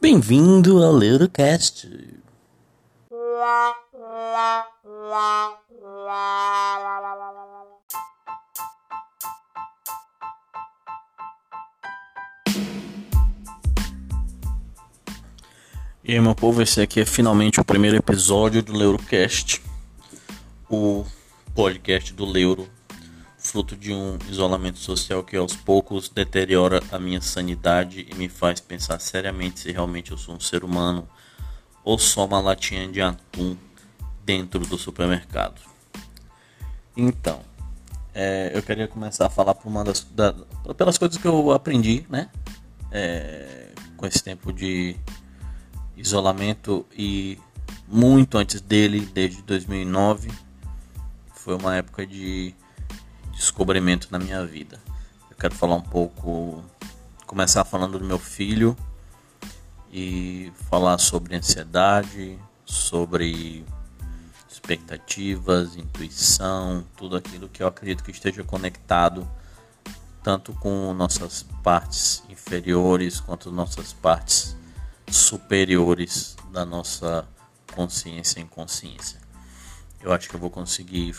Bem-vindo ao Leurocast. E aí, meu povo, esse aqui é finalmente o primeiro episódio do Leurocast, o podcast do Leuro, fruto de um isolamento social que aos poucos deteriora a minha sanidade e me faz pensar seriamente se realmente eu sou um ser humano ou só uma latinha de atum dentro do supermercado. Então, é, eu queria começar a falar por uma das, da, pelas coisas que eu aprendi, né, é, com esse tempo de isolamento e muito antes dele, desde 2009. Foi uma época de descobrimento na minha vida. Eu quero falar um pouco, começar falando do meu filho e falar sobre ansiedade, sobre expectativas, intuição, tudo aquilo que eu acredito que esteja conectado tanto com nossas partes inferiores quanto nossas partes superiores da nossa consciência e inconsciência. Eu acho que eu vou conseguir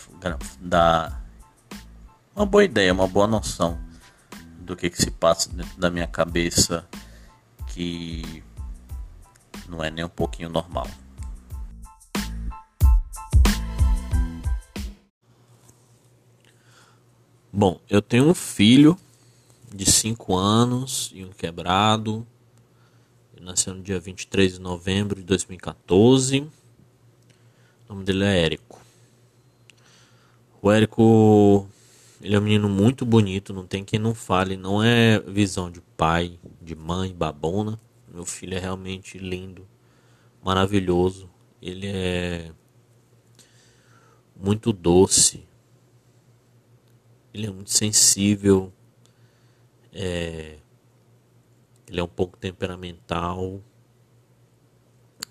dar uma boa ideia, uma boa noção do que, que se passa dentro da minha cabeça que não é nem um pouquinho normal. Bom, eu tenho um filho de 5 anos e um quebrado ele nasceu no dia 23 de novembro de 2014. O nome dele é Érico. O Érico, ele é um menino muito bonito, não tem quem não fale, não é visão de pai, de mãe, babona. Meu filho é realmente lindo, maravilhoso. Ele é muito doce. Ele é muito sensível. É, ele é um pouco temperamental.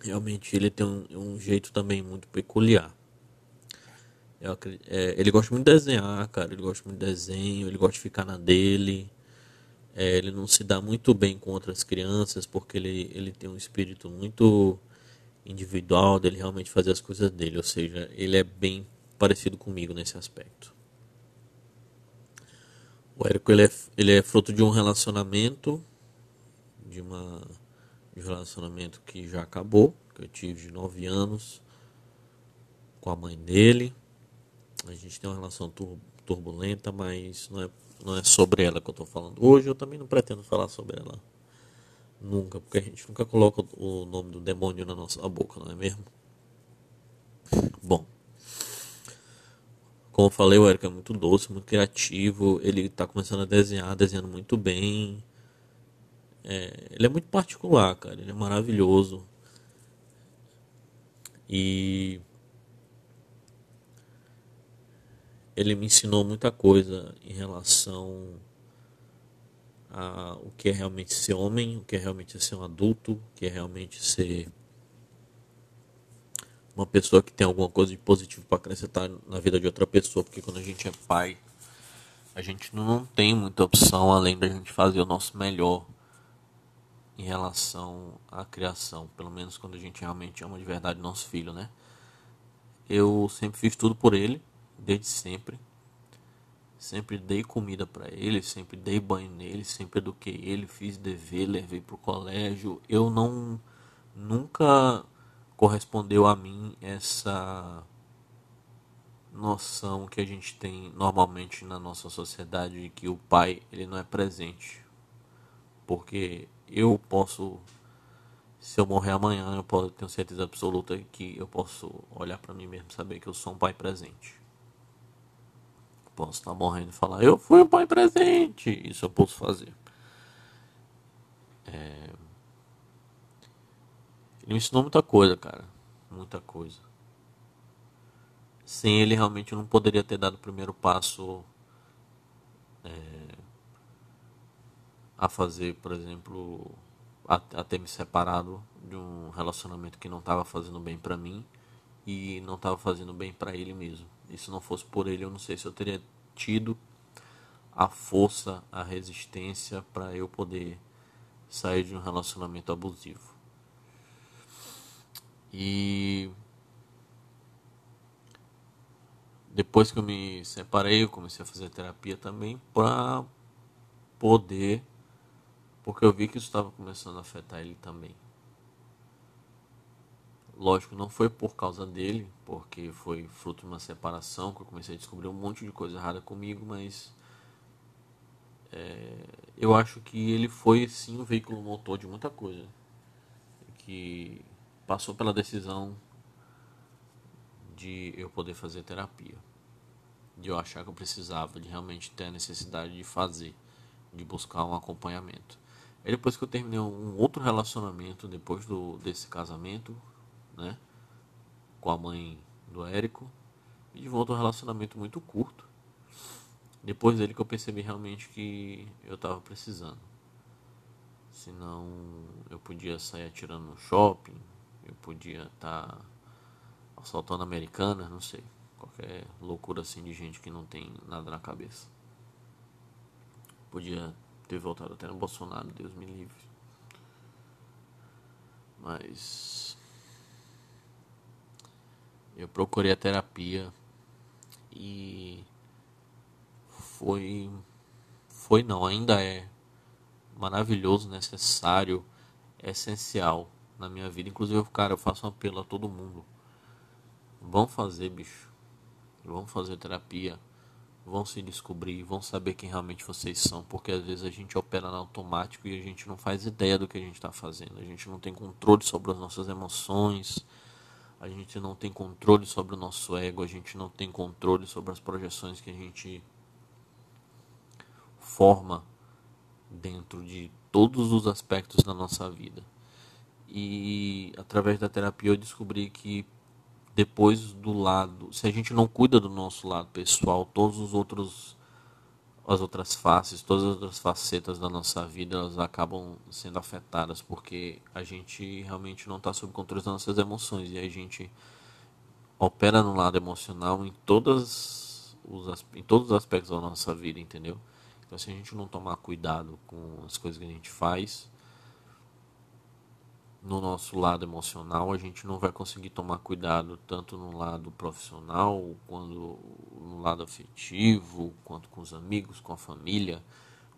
Realmente ele tem um, um jeito também muito peculiar. Acredito, é, ele gosta muito de desenhar, cara. Ele gosta muito de desenho, ele gosta de ficar na dele. É, ele não se dá muito bem com outras crianças porque ele, ele tem um espírito muito individual dele realmente fazer as coisas dele. Ou seja, ele é bem parecido comigo nesse aspecto. O Érico ele é, ele é fruto de um relacionamento de, uma, de um relacionamento que já acabou, que eu tive de 9 anos com a mãe dele. A gente tem uma relação tur turbulenta, mas não é, não é sobre ela que eu estou falando hoje. Eu também não pretendo falar sobre ela nunca, porque a gente nunca coloca o nome do demônio na nossa boca, não é mesmo? Bom, como eu falei, o Eric é muito doce, muito criativo. Ele está começando a desenhar, desenhando muito bem. É, ele é muito particular, cara. Ele é maravilhoso. E ele me ensinou muita coisa em relação a o que é realmente ser homem, o que é realmente ser um adulto, o que é realmente ser uma pessoa que tem alguma coisa de positivo para acrescentar na vida de outra pessoa, porque quando a gente é pai, a gente não tem muita opção além da gente fazer o nosso melhor em relação à criação, pelo menos quando a gente realmente ama de verdade nosso filho, né? Eu sempre fiz tudo por ele, desde sempre. Sempre dei comida para ele, sempre dei banho nele, sempre eduquei ele, fiz dever, levei pro colégio. Eu não nunca correspondeu a mim essa noção que a gente tem normalmente na nossa sociedade de que o pai ele não é presente. Porque eu posso, se eu morrer amanhã, eu posso ter certeza absoluta que eu posso olhar para mim mesmo saber que eu sou um pai presente. Posso estar morrendo e falar, eu fui um pai presente. Isso eu posso fazer. É... Ele me ensinou muita coisa, cara. Muita coisa. Sem ele, realmente, eu não poderia ter dado o primeiro passo. É a fazer, por exemplo, a, a ter me separado de um relacionamento que não estava fazendo bem para mim e não estava fazendo bem para ele mesmo. E se não fosse por ele, eu não sei se eu teria tido a força, a resistência para eu poder sair de um relacionamento abusivo. E depois que eu me separei, eu comecei a fazer terapia também para poder, porque eu vi que isso estava começando a afetar ele também. Lógico, não foi por causa dele, porque foi fruto de uma separação que eu comecei a descobrir um monte de coisa errada comigo, mas é, eu acho que ele foi sim o veículo motor de muita coisa que passou pela decisão de eu poder fazer terapia, de eu achar que eu precisava, de realmente ter a necessidade de fazer, de buscar um acompanhamento. E depois que eu terminei um outro relacionamento depois do desse casamento, né, com a mãe do Érico, e de volta um relacionamento muito curto. Depois dele que eu percebi realmente que eu estava precisando. Senão eu podia sair atirando no shopping, eu podia estar tá assaltando americanas, não sei. Qualquer loucura assim de gente que não tem nada na cabeça. Podia ter voltado até no Bolsonaro, Deus me livre. Mas eu procurei a terapia e foi foi não, ainda é maravilhoso, necessário, essencial na minha vida. Inclusive, cara, eu faço um apelo a todo mundo. Vão fazer, bicho. Vão fazer terapia. Vão se descobrir, vão saber quem realmente vocês são, porque às vezes a gente opera no automático e a gente não faz ideia do que a gente está fazendo. A gente não tem controle sobre as nossas emoções, a gente não tem controle sobre o nosso ego, a gente não tem controle sobre as projeções que a gente forma dentro de todos os aspectos da nossa vida. E através da terapia eu descobri que depois do lado, se a gente não cuida do nosso lado pessoal, todos os outros as outras faces, todas as outras facetas da nossa vida, elas acabam sendo afetadas porque a gente realmente não está sob controle das nossas emoções e a gente opera no lado emocional em todas os em todos os aspectos da nossa vida, entendeu? Então, se a gente não tomar cuidado com as coisas que a gente faz, no nosso lado emocional, a gente não vai conseguir tomar cuidado tanto no lado profissional, quanto no lado afetivo, quanto com os amigos, com a família,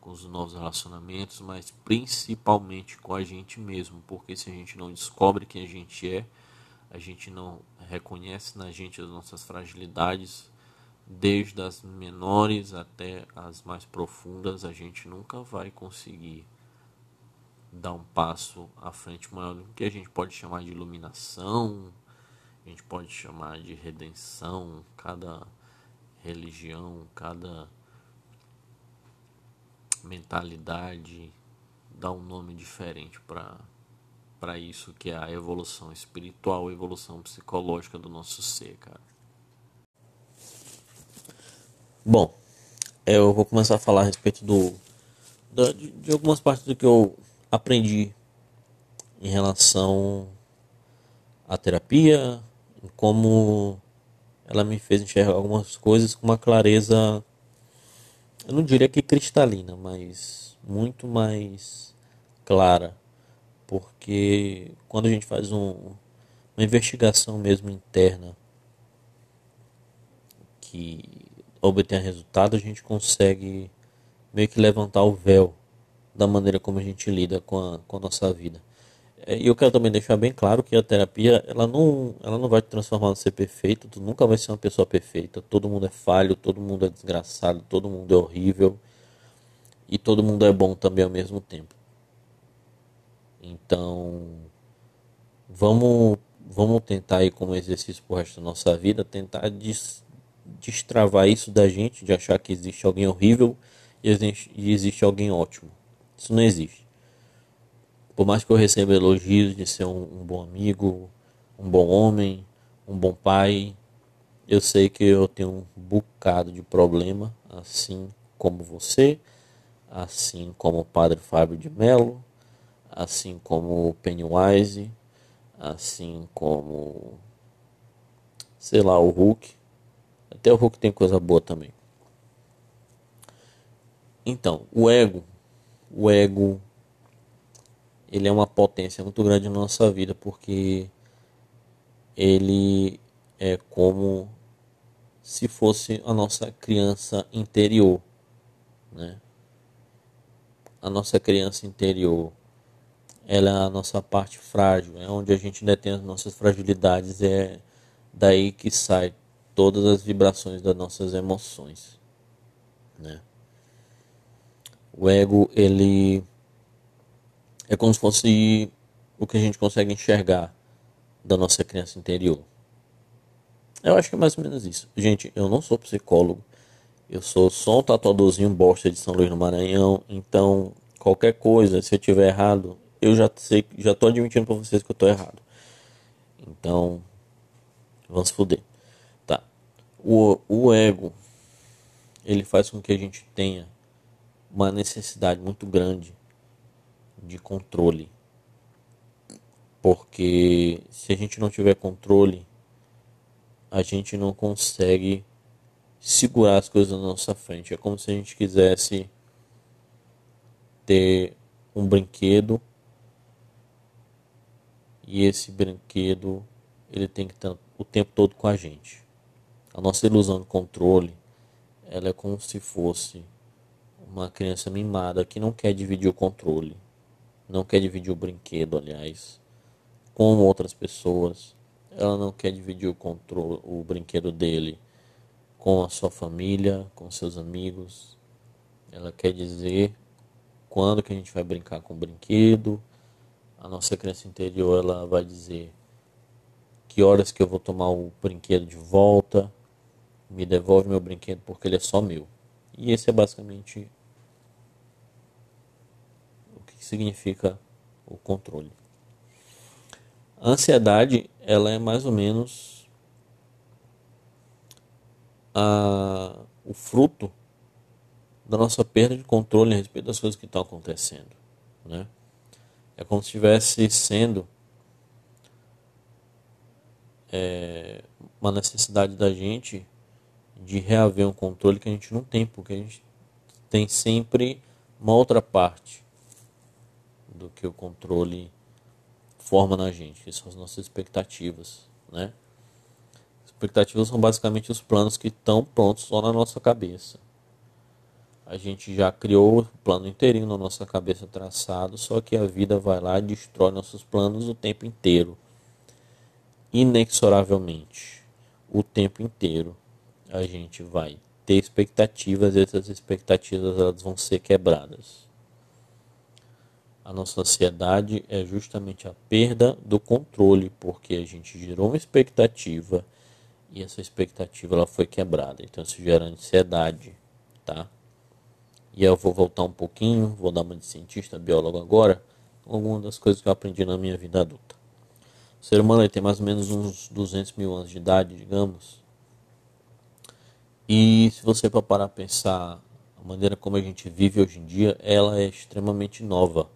com os novos relacionamentos, mas principalmente com a gente mesmo, porque se a gente não descobre quem a gente é, a gente não reconhece na gente as nossas fragilidades, desde as menores até as mais profundas, a gente nunca vai conseguir dar um passo à frente maior do que a gente pode chamar de iluminação, a gente pode chamar de redenção, cada religião, cada mentalidade dá um nome diferente para para isso que é a evolução espiritual, a evolução psicológica do nosso ser, cara. Bom, eu vou começar a falar a respeito do, de, de algumas partes do que eu aprendi em relação à terapia, como ela me fez enxergar algumas coisas com uma clareza, eu não diria que cristalina, mas muito mais clara, porque quando a gente faz um, uma investigação mesmo interna que obter resultado, a gente consegue meio que levantar o véu da maneira como a gente lida com a, com a nossa vida. É, e eu quero também deixar bem claro que a terapia, ela não, ela não vai te transformar em ser perfeito, tu nunca vai ser uma pessoa perfeita, todo mundo é falho, todo mundo é desgraçado, todo mundo é horrível e todo mundo é bom também ao mesmo tempo. Então, vamos, vamos tentar aí como exercício pro resto da nossa vida, tentar des, destravar isso da gente, de achar que existe alguém horrível e existe, e existe alguém ótimo. Isso não existe. Por mais que eu receba elogios de ser um, um bom amigo, um bom homem, um bom pai, eu sei que eu tenho um bocado de problema, assim como você, assim como o padre Fábio de Mello, assim como o Pennywise, assim como sei lá, o Hulk. Até o Hulk tem coisa boa também. Então, o ego, o ego, ele é uma potência muito grande na nossa vida, porque ele é como se fosse a nossa criança interior, né? A nossa criança interior, ela é a nossa parte frágil, é onde a gente detém as nossas fragilidades, é daí que sai todas as vibrações das nossas emoções, né? O ego, ele é como se fosse o que a gente consegue enxergar da nossa criança interior. Eu acho que é mais ou menos isso. Gente, eu não sou psicólogo. Eu sou só um tatuadorzinho bosta de São Luís no Maranhão. Então, qualquer coisa, se eu tiver errado, eu já sei, já tô admitindo para vocês que eu tô errado. Então, vamos se fuder. Tá. O, o ego, ele faz com que a gente tenha uma necessidade muito grande de controle. Porque se a gente não tiver controle, a gente não consegue segurar as coisas na nossa frente. É como se a gente quisesse ter um brinquedo e esse brinquedo ele tem que estar o tempo todo com a gente. A nossa ilusão de controle, ela é como se fosse uma criança mimada que não quer dividir o controle, não quer dividir o brinquedo, aliás, com outras pessoas ela não quer dividir o controle, o brinquedo dele com a sua família, com seus amigos. Ela quer dizer quando que a gente vai brincar com o brinquedo. A nossa criança interior ela vai dizer que horas que eu vou tomar o brinquedo de volta. Me devolve meu brinquedo porque ele é só meu. E esse é basicamente significa o controle. A ansiedade, ela é mais ou menos a, o fruto da nossa perda de controle a respeito das coisas que estão acontecendo, né? É como se estivesse sendo é, uma necessidade da gente de reaver um controle que a gente não tem, porque a gente tem sempre uma outra parte do que o controle forma na gente, que são as nossas expectativas, né? Expectativas são basicamente os planos que estão prontos só na nossa cabeça. A gente já criou o plano inteirinho na nossa cabeça traçado, só que a vida vai lá e destrói nossos planos o tempo inteiro. Inexoravelmente. O tempo inteiro a gente vai ter expectativas e essas expectativas elas vão ser quebradas. A nossa ansiedade é justamente a perda do controle, porque a gente gerou uma expectativa e essa expectativa ela foi quebrada. Então isso gera ansiedade, tá? E eu vou voltar um pouquinho, vou dar uma de cientista, biólogo agora, algumas das coisas que eu aprendi na minha vida adulta. O ser humano tem mais ou menos uns 200 mil anos de idade, digamos. E se você para parar a pensar a maneira como a gente vive hoje em dia, ela é extremamente nova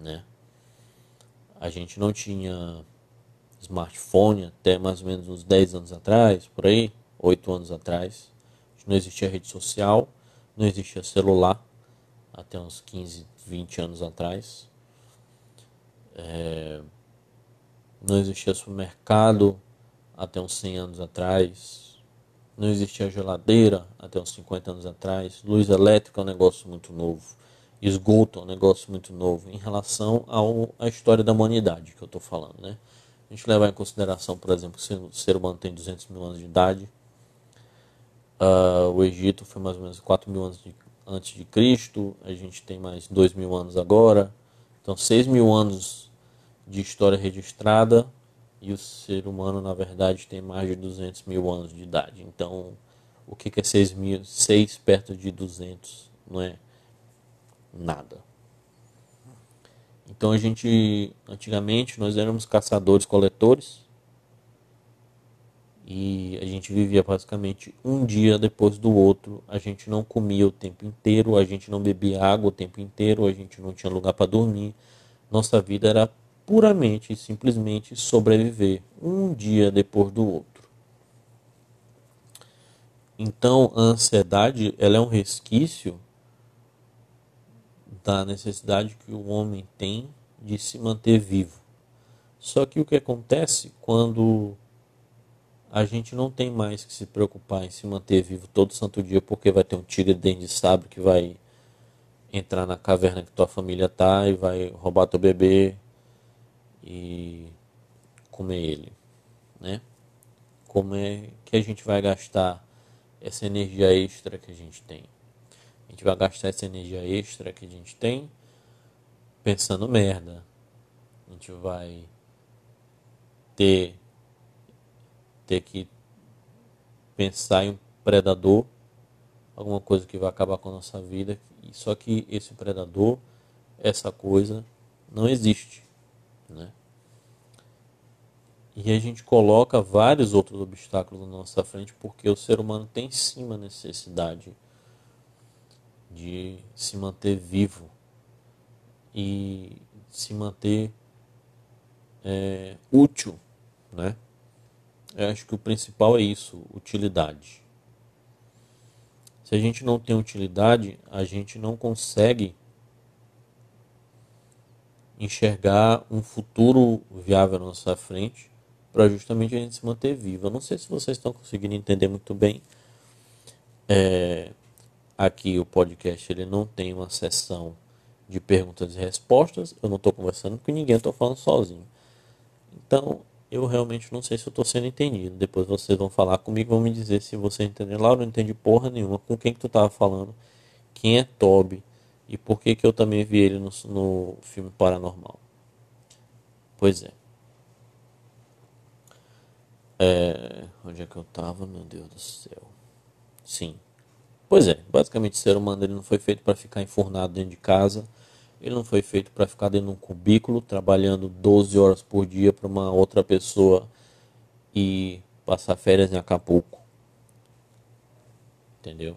né? A gente não tinha smartphone até mais ou menos uns 10 anos atrás, por aí, 8 anos atrás. Não existia rede social, não existia celular até uns 15, 20 anos atrás. É, não existia supermercado até uns 100 anos atrás. Não existia geladeira até uns 50 anos atrás. Luz elétrica é um negócio muito novo esgoto é um negócio muito novo em relação ao, à história da humanidade que eu estou falando. Né? A gente levar em consideração, por exemplo, que o ser humano tem 200 mil anos de idade, uh, o Egito foi mais ou menos 4 mil anos de, antes de Cristo, a gente tem mais 2 mil anos agora, então 6 mil anos de história registrada e o ser humano, na verdade, tem mais de 200 mil anos de idade. Então, o que é 6, mil, 6 perto de 200, não é? Nada. Então a gente, antigamente, nós éramos caçadores-coletores e a gente vivia basicamente um dia depois do outro. A gente não comia o tempo inteiro, a gente não bebia água o tempo inteiro, a gente não tinha lugar para dormir. Nossa vida era puramente e simplesmente sobreviver um dia depois do outro. Então a ansiedade ela é um resquício da necessidade que o homem tem de se manter vivo. Só que o que acontece quando a gente não tem mais que se preocupar em se manter vivo todo santo dia porque vai ter um tigre dentro de sabre que vai entrar na caverna que tua família tá e vai roubar teu bebê e comer ele, né? Como é que a gente vai gastar essa energia extra que a gente tem? A gente vai gastar essa energia extra que a gente tem pensando merda. A gente vai ter ter que pensar em um predador, alguma coisa que vai acabar com a nossa vida, só que esse predador, essa coisa não existe, né? E a gente coloca vários outros obstáculos na nossa frente porque o ser humano tem sim uma necessidade de se manter vivo e se manter é, útil, né? Eu acho que o principal é isso, utilidade. Se a gente não tem utilidade, a gente não consegue enxergar um futuro viável na nossa frente para justamente a gente se manter vivo. Eu não sei se vocês estão conseguindo entender muito bem. É, aqui o podcast ele não tem uma sessão de perguntas e respostas. Eu não estou conversando com ninguém, estou falando sozinho. Então eu realmente não sei se eu estou sendo entendido. Depois vocês vão falar comigo, vão me dizer se você entendeu. Lá eu não entendi porra nenhuma. Com quem que tu estava falando? Quem é Toby? E por que que eu também vi ele no, no filme Paranormal? Pois é. É, onde é que eu tava, meu Deus do céu? Sim. Pois é, basicamente o ser humano ele não foi feito para ficar enfurnado dentro de casa. Ele não foi feito para ficar dentro de um cubículo trabalhando 12 horas por dia para uma outra pessoa e passar férias em Acapulco. Entendeu?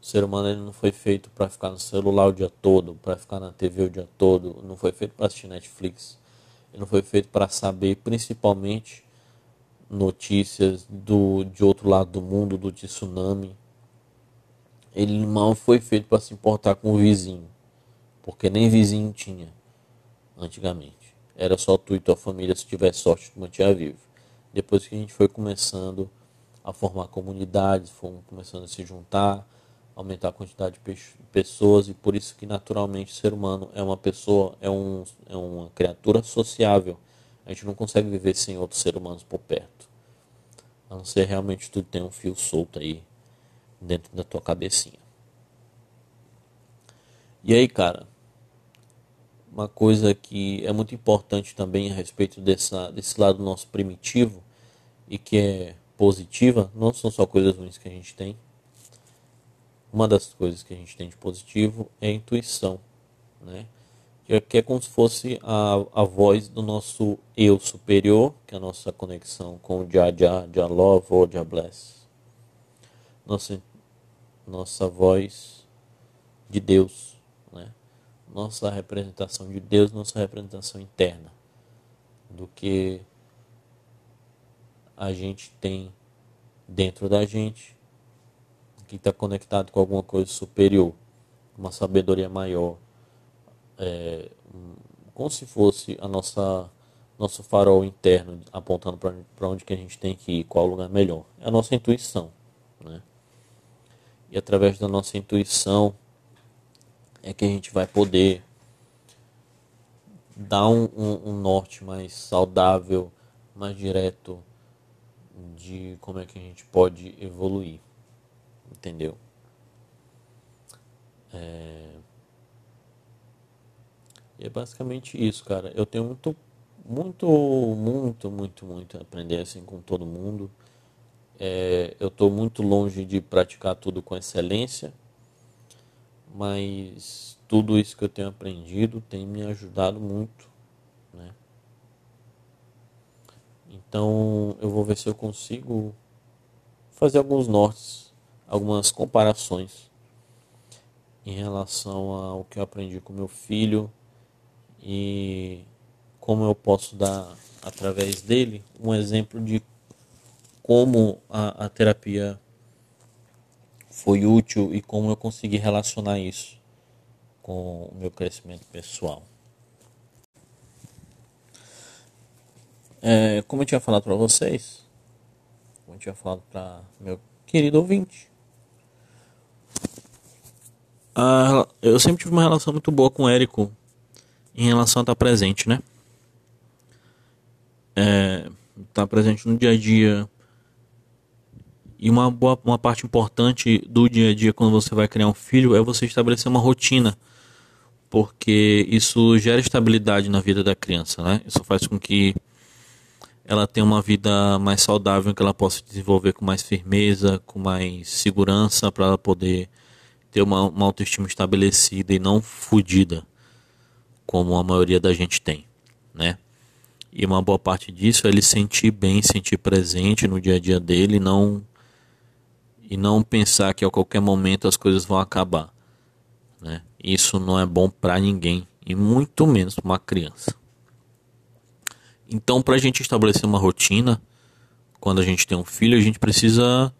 O ser humano ele não foi feito para ficar no celular o dia todo, para ficar na TV o dia todo, não foi feito para assistir Netflix. Ele não foi feito para saber principalmente notícias do, de outro lado do mundo, do tsunami. Ele mal foi feito para se importar com o vizinho, porque nem vizinho tinha antigamente. Era só tu e tua família, se tivesse sorte, tu mantinha vivo. Depois que a gente foi começando a formar comunidades, fomos começando a se juntar, aumentar a quantidade de pessoas e por isso que naturalmente o ser humano é uma pessoa, é, um, é uma criatura sociável a gente não consegue viver sem outros seres humanos por perto. A não ser realmente tu tem um fio solto aí dentro da tua cabecinha. E aí, cara, uma coisa que é muito importante também a respeito dessa, desse lado nosso primitivo e que é positiva, não são só coisas ruins que a gente tem. Uma das coisas que a gente tem de positivo é a intuição, né? que é como se fosse a, a voz do nosso eu superior, que é a nossa conexão com o Jah Jah, Jah Love ou Jah Bless. Nossa, nossa voz de Deus, né? nossa representação de Deus, nossa representação interna do que a gente tem dentro da gente, que está conectado com alguma coisa superior, uma sabedoria maior é, como se fosse a nossa nosso farol interno apontando para onde que a gente tem que ir, qual lugar melhor. É a nossa intuição? E através da nossa intuição é que a gente vai poder dar um, um, um norte mais saudável, mais direto de como é que a gente pode evoluir, entendeu? É... E é basicamente isso, cara. Eu tenho muito, muito, muito, muito, muito a aprender assim com todo mundo. É, eu estou muito longe de praticar tudo com excelência, mas tudo isso que eu tenho aprendido tem me ajudado muito, né? Então eu vou ver se eu consigo fazer alguns nortes, algumas comparações em relação ao que eu aprendi com meu filho e como eu posso dar através dele um exemplo de como a, a terapia foi útil e como eu consegui relacionar isso com o meu crescimento pessoal. É, como eu tinha falado para vocês, como tinha falado para meu querido ouvinte. Ah, eu sempre tive uma relação muito boa com o Érico em relação a estar presente, né? É, estar presente no dia a dia. E uma, boa, uma parte importante do dia a dia quando você vai criar um filho é você estabelecer uma rotina. Porque isso gera estabilidade na vida da criança, né? Isso faz com que ela tenha uma vida mais saudável, que ela possa desenvolver com mais firmeza, com mais segurança, para ela poder ter uma, uma autoestima estabelecida e não fodida, como a maioria da gente tem, né? E uma boa parte disso é ele sentir bem, sentir presente no dia a dia dele, não e não pensar que a qualquer momento as coisas vão acabar, né? Isso não é bom para ninguém e muito menos para uma criança. Então, para a gente estabelecer uma rotina, quando a gente tem um filho, a gente precisa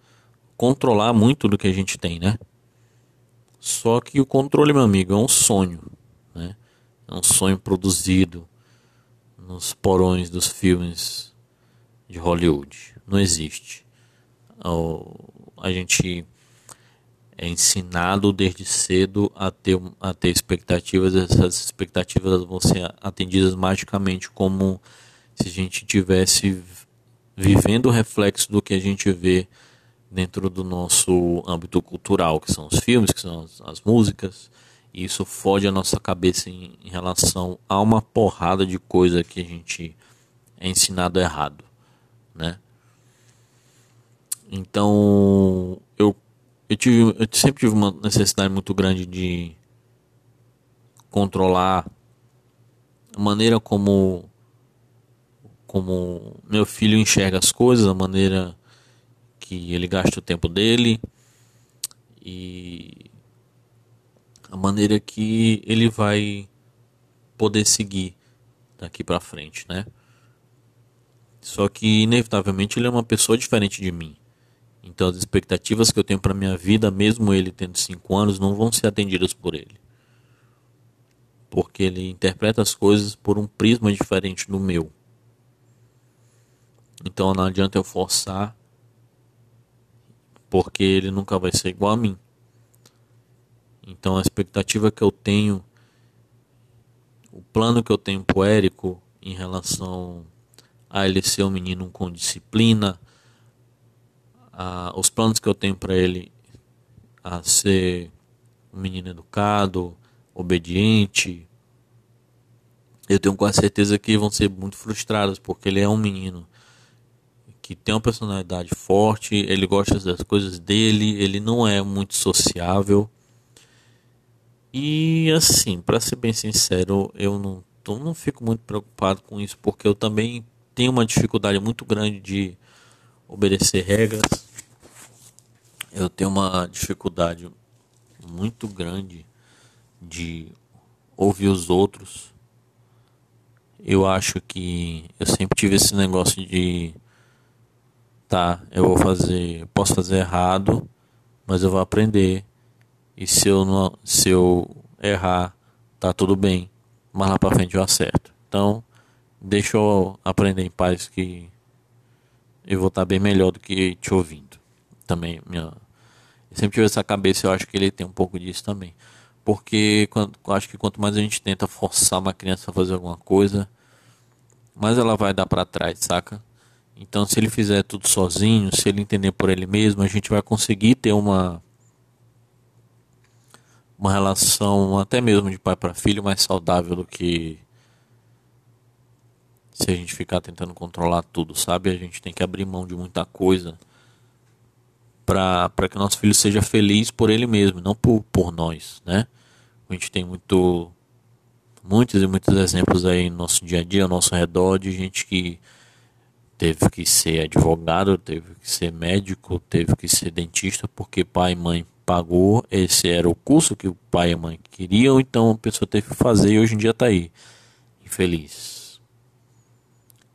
controlar muito do que a gente tem, né? Só que o controle, meu amigo, é um sonho, né? É um sonho produzido nos porões dos filmes de Hollywood. Não existe. A gente é ensinado desde cedo a ter, a ter expectativas, essas expectativas vão ser atendidas magicamente como se a gente tivesse vivendo o reflexo do que a gente vê dentro do nosso âmbito cultural, que são os filmes, que são as, as músicas. E isso fode a nossa cabeça em, em, relação a uma porrada de coisa que a gente é ensinado errado, né? Então, eu, eu, tive, eu sempre tive uma necessidade muito grande de controlar a maneira como como meu filho enxerga as coisas, a maneira que ele gasta o tempo dele e a maneira que ele vai poder seguir daqui para frente, né? Só que inevitavelmente ele é uma pessoa diferente de mim. Então as expectativas que eu tenho para minha vida, mesmo ele tendo 5 anos, não vão ser atendidas por ele. Porque ele interpreta as coisas por um prisma diferente do meu. Então não adianta eu forçar porque ele nunca vai ser igual a mim. Então a expectativa que eu tenho, o plano que eu tenho pro Érico em relação a ele ser um menino com disciplina, a, os planos que eu tenho para ele a ser um menino educado, obediente, eu tenho quase certeza que vão ser muito frustrados, porque ele é um menino que tem uma personalidade forte, ele gosta das coisas dele, ele não é muito sociável. E assim, para ser bem sincero, eu não, não fico muito preocupado com isso, porque eu também tenho uma dificuldade muito grande de obedecer regras. Eu tenho uma dificuldade muito grande de ouvir os outros. Eu acho que eu sempre tive esse negócio de tá, eu vou fazer, posso fazer errado, mas eu vou aprender. E se eu não, se eu errar, tá tudo bem. Mas lá para frente eu acerto. Então, deixa eu aprender em paz que eu vou estar tá bem melhor do que te ouvindo. Também minha sempre tive essa cabeça, eu acho que ele tem um pouco disso também. Porque quando, acho que quanto mais a gente tenta forçar uma criança a fazer alguma coisa, mais ela vai dar para trás, saca? Então, se ele fizer tudo sozinho, se ele entender por ele mesmo, a gente vai conseguir ter uma uma relação até mesmo de pai para filho mais saudável do que se a gente ficar tentando controlar tudo, sabe? A gente tem que abrir mão de muita coisa para que o nosso filho seja feliz por ele mesmo, não por, por nós, né? A gente tem muito muitos e muitos exemplos aí no nosso dia a dia, ao nosso redor de gente que teve que ser advogado, teve que ser médico, teve que ser dentista, porque pai e mãe pagou, esse era o curso que o pai e a mãe queriam, então a pessoa teve que fazer e hoje em dia está aí, infeliz.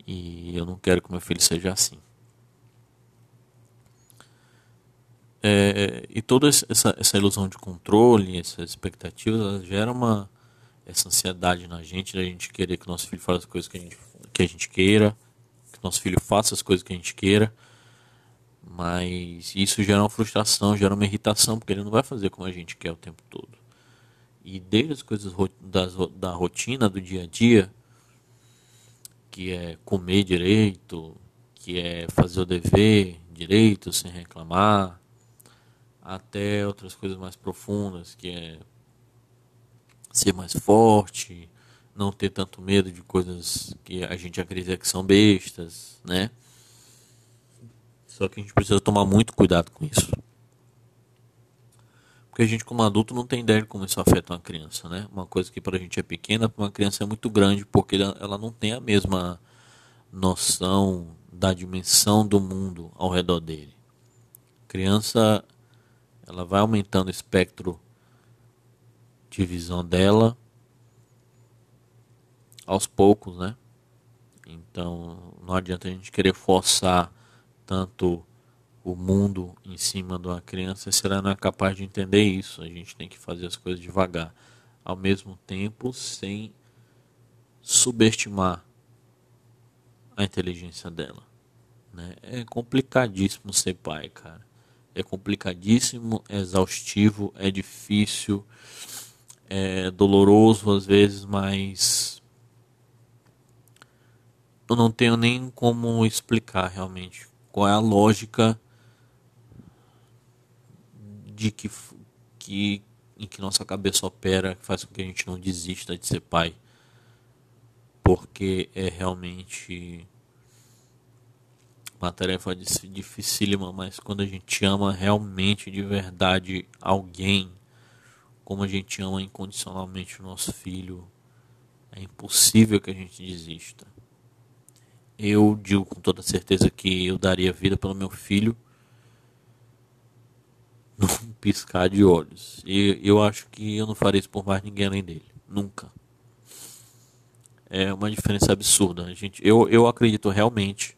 E eu não quero que meu filho seja assim. É, e toda essa, essa ilusão de controle, essas expectativas, gera uma essa ansiedade na gente, da gente querer que nosso filho faça as coisas que a gente, que a gente queira, nosso filho faça as coisas que a gente queira. Mas isso gera uma frustração, gera uma irritação, porque ele não vai fazer como a gente quer o tempo todo. E desde as coisas das, da rotina, do dia a dia, que é comer direito, que é fazer o dever direito sem reclamar, até outras coisas mais profundas, que é ser mais forte, não ter tanto medo de coisas que a gente acredita que são bestas, né? Só que a gente precisa tomar muito cuidado com isso. Porque a gente, como adulto, não tem ideia de como isso afeta uma criança, né? Uma coisa que para a gente é pequena, para uma criança é muito grande, porque ela não tem a mesma noção da dimensão do mundo ao redor dele. Criança, ela vai aumentando o espectro de visão dela aos poucos, né? Então, não adianta a gente querer forçar tanto o mundo em cima de uma criança se ela não é capaz de entender isso. A gente tem que fazer as coisas devagar, ao mesmo tempo sem subestimar a inteligência dela. Né? É complicadíssimo ser pai, cara. É complicadíssimo, é exaustivo, é difícil, é doloroso às vezes, mas eu não tenho nem como explicar realmente qual é a lógica de que, que em que nossa cabeça opera que faz com que a gente não desista de ser pai porque é realmente uma tarefa dificílima, mas quando a gente ama realmente de verdade alguém, como a gente ama incondicionalmente o nosso filho, é impossível que a gente desista eu digo com toda certeza que eu daria vida pelo meu filho num piscar de olhos. E eu acho que eu não faria isso por mais ninguém além dele. Nunca. É uma diferença absurda. A gente, eu, eu acredito realmente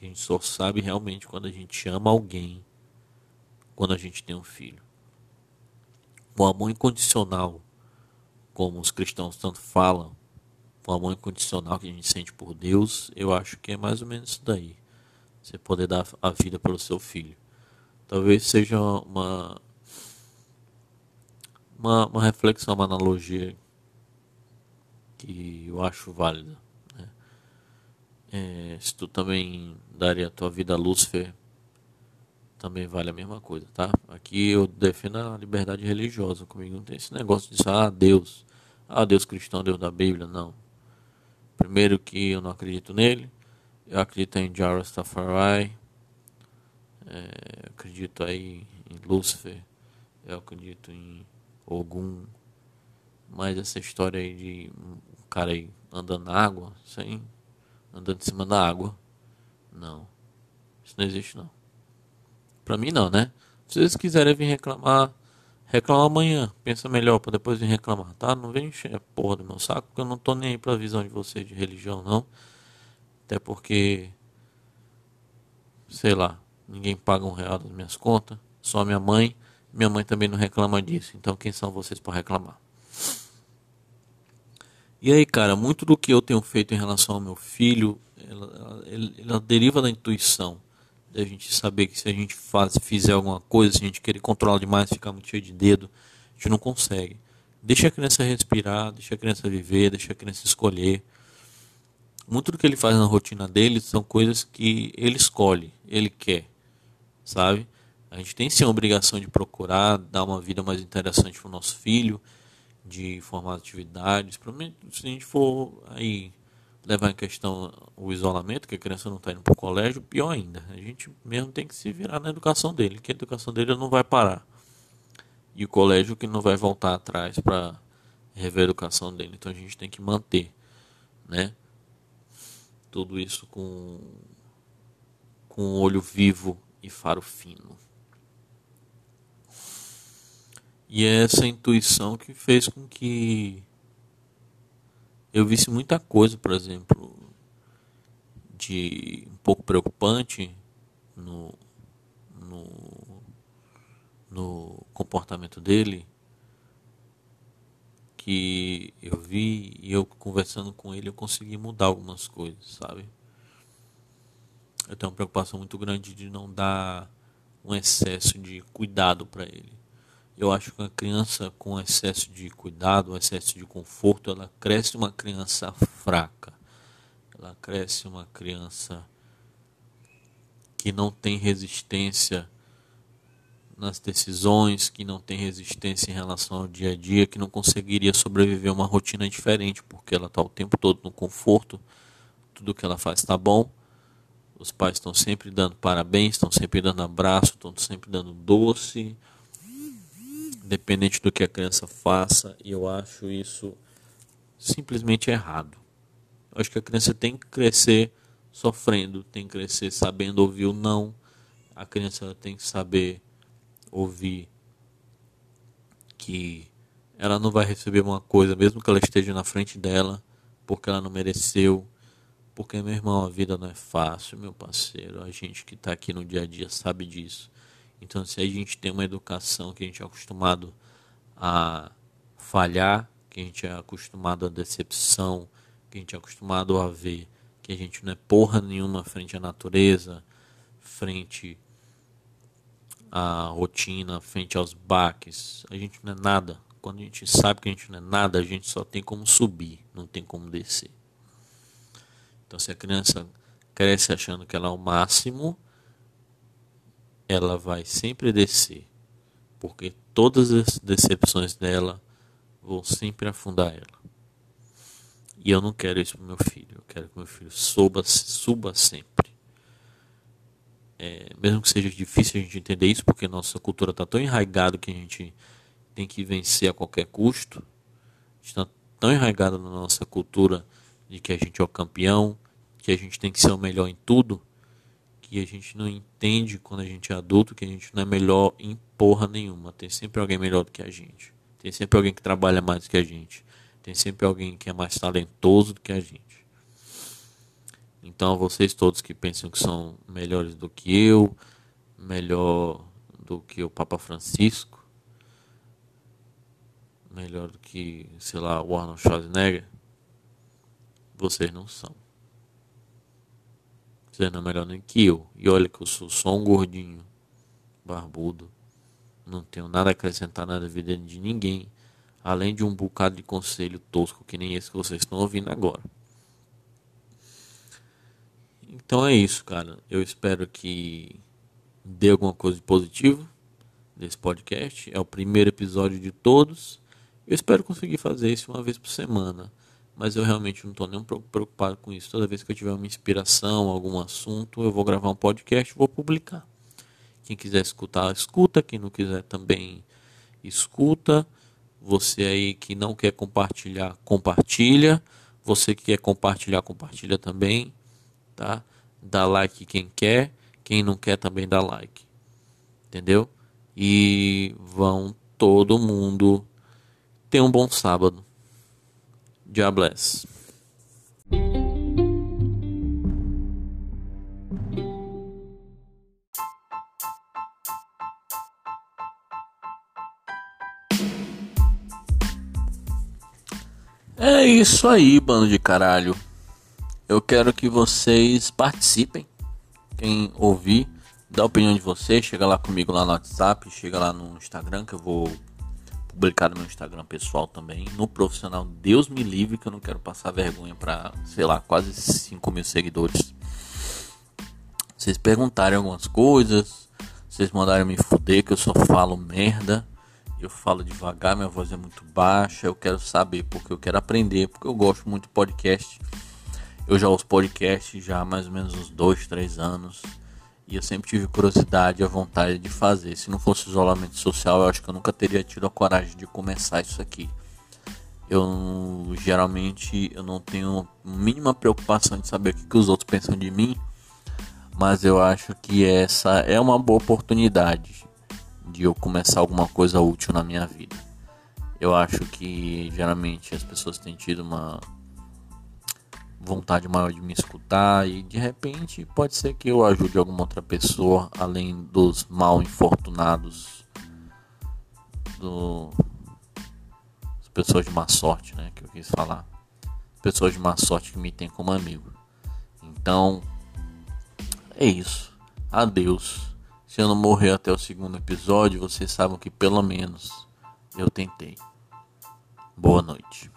que a gente só sabe realmente quando a gente ama alguém, quando a gente tem um filho. O amor incondicional, como os cristãos tanto falam, o amor incondicional que a gente sente por Deus, eu acho que é mais ou menos isso daí. Você poder dar a vida pelo seu filho. Talvez seja uma, uma, uma reflexão, uma analogia que eu acho válida. É, se tu também daria a tua vida a Lúcifer, também vale a mesma coisa, tá? Aqui eu defendo a liberdade religiosa, comigo não tem esse negócio de ah, Deus, ah, Deus cristão, Deus da Bíblia, não. Primeiro que eu não acredito nele. Eu acredito em Jarastafari. É, acredito aí em Lúcifer. Eu acredito em Ogum. Mas essa história aí de um cara aí andando na água, sem andando em cima da água. Não. Isso não existe não. Pra mim não, né? Se vocês quiserem vir reclamar Reclama amanhã, pensa melhor para depois vir reclamar, tá? Não vem encher a porra do meu saco, porque eu não tô nem aí pra visão de vocês de religião, não. Até porque, sei lá, ninguém paga um real das minhas contas, só minha mãe. Minha mãe também não reclama disso, então quem são vocês para reclamar? E aí, cara, muito do que eu tenho feito em relação ao meu filho, ela, ela, ela deriva da intuição da gente saber que se a gente faz, fizer alguma coisa, se a gente querer controlar demais, ficar muito cheio de dedo, a gente não consegue. Deixa a criança respirar, deixa a criança viver, deixa a criança escolher. Muito do que ele faz na rotina dele são coisas que ele escolhe, ele quer, sabe? A gente tem sim a obrigação de procurar dar uma vida mais interessante para o nosso filho, de formar atividades. Se a gente for aí levar em questão o isolamento, que a criança não está indo para o colégio, pior ainda. A gente mesmo tem que se virar na educação dele, que a educação dele não vai parar. E o colégio que não vai voltar atrás para rever a educação dele. Então a gente tem que manter, né? Tudo isso com com olho vivo e faro fino. E é essa intuição que fez com que eu visse muita coisa, por exemplo, de um pouco preocupante no, no, no comportamento dele, que eu vi e eu conversando com ele eu consegui mudar algumas coisas, sabe? eu tenho uma preocupação muito grande de não dar um excesso de cuidado para ele. Eu acho que uma criança com excesso de cuidado, excesso de conforto, ela cresce uma criança fraca. Ela cresce uma criança que não tem resistência nas decisões, que não tem resistência em relação ao dia a dia, que não conseguiria sobreviver a uma rotina diferente, porque ela está o tempo todo no conforto, tudo que ela faz está bom. Os pais estão sempre dando parabéns, estão sempre dando abraço, estão sempre dando doce, independente do que a criança faça, e eu acho isso simplesmente errado. Eu acho que a criança tem que crescer sofrendo, tem que crescer sabendo ouvir o não. A criança tem que saber ouvir que ela não vai receber uma coisa, mesmo que ela esteja na frente dela, porque ela não mereceu. Porque, meu irmão, a vida não é fácil, meu parceiro. A gente que está aqui no dia a dia sabe disso. Então, se a gente tem uma educação que a gente é acostumado a falhar, que a gente é acostumado a decepção, que a gente é acostumado a ver que a gente não é porra nenhuma frente à natureza, frente à rotina, frente aos baques, a gente não é nada. Quando a gente sabe que a gente não é nada, a gente só tem como subir, não tem como descer. Então, se a criança cresce achando que ela é o máximo, ela vai sempre descer, porque todas as decepções dela vão sempre afundar ela. E eu não quero isso para meu filho. Eu quero que meu filho suba, suba sempre. É, mesmo que seja difícil a gente entender isso, porque nossa cultura está tão enraigada que a gente tem que vencer a qualquer custo. Está tão enraigada na nossa cultura de que a gente é o campeão, que a gente tem que ser o melhor em tudo, que a gente não entende quando a gente é adulto que a gente não é melhor em porra nenhuma. Tem sempre alguém melhor do que a gente. Tem sempre alguém que trabalha mais do que a gente. Tem sempre alguém que é mais talentoso do que a gente. Então, vocês todos que pensam que são melhores do que eu, melhor do que o Papa Francisco, melhor do que, sei lá, o Arnold Schwarzenegger, vocês não são. Você é melhor nem que eu. E olha que eu sou só um gordinho, barbudo. Não tenho nada a acrescentar na vida de ninguém. Além de um bocado de conselho tosco que nem esse que vocês estão ouvindo agora. Então é isso, cara. Eu espero que dê alguma coisa de positivo desse podcast. É o primeiro episódio de todos. Eu espero conseguir fazer isso uma vez por semana mas eu realmente não estou nem preocupado com isso. Toda vez que eu tiver uma inspiração, algum assunto, eu vou gravar um podcast vou publicar. Quem quiser escutar, escuta. Quem não quiser também escuta. Você aí que não quer compartilhar, compartilha. Você que quer compartilhar, compartilha também, tá? Dá like quem quer, quem não quer também dá like. Entendeu? E vão todo mundo ter um bom sábado. God bless. É isso aí, bando de caralho. Eu quero que vocês participem. Quem ouvir, dá a opinião de vocês. Chega lá comigo lá no WhatsApp, chega lá no Instagram que eu vou publicar no meu Instagram pessoal também. No profissional, Deus me livre que eu não quero passar vergonha para, sei lá, quase 5 mil seguidores. Vocês perguntarem algumas coisas, vocês mandarem me fuder que eu só falo merda. Eu falo devagar, minha voz é muito baixa. Eu quero saber porque eu quero aprender, porque eu gosto muito de podcast. Eu já ouço podcast já há mais ou menos uns 2, 3 anos. E eu sempre tive curiosidade a vontade de fazer. Se não fosse isolamento social, eu acho que eu nunca teria tido a coragem de começar isso aqui. Eu geralmente eu não tenho mínima preocupação de saber o que, que os outros pensam de mim, mas eu acho que essa é uma boa oportunidade de eu começar alguma coisa útil na minha vida. Eu acho que geralmente as pessoas têm tido uma vontade maior de me escutar e de repente pode ser que eu ajude alguma outra pessoa além dos mal infortunados do as pessoas de má sorte, né, que eu quis falar. Pessoas de má sorte que me tem como amigo. Então, É isso. Adeus. Se eu não morrer até o segundo episódio, vocês sabem que pelo menos eu tentei. Boa noite.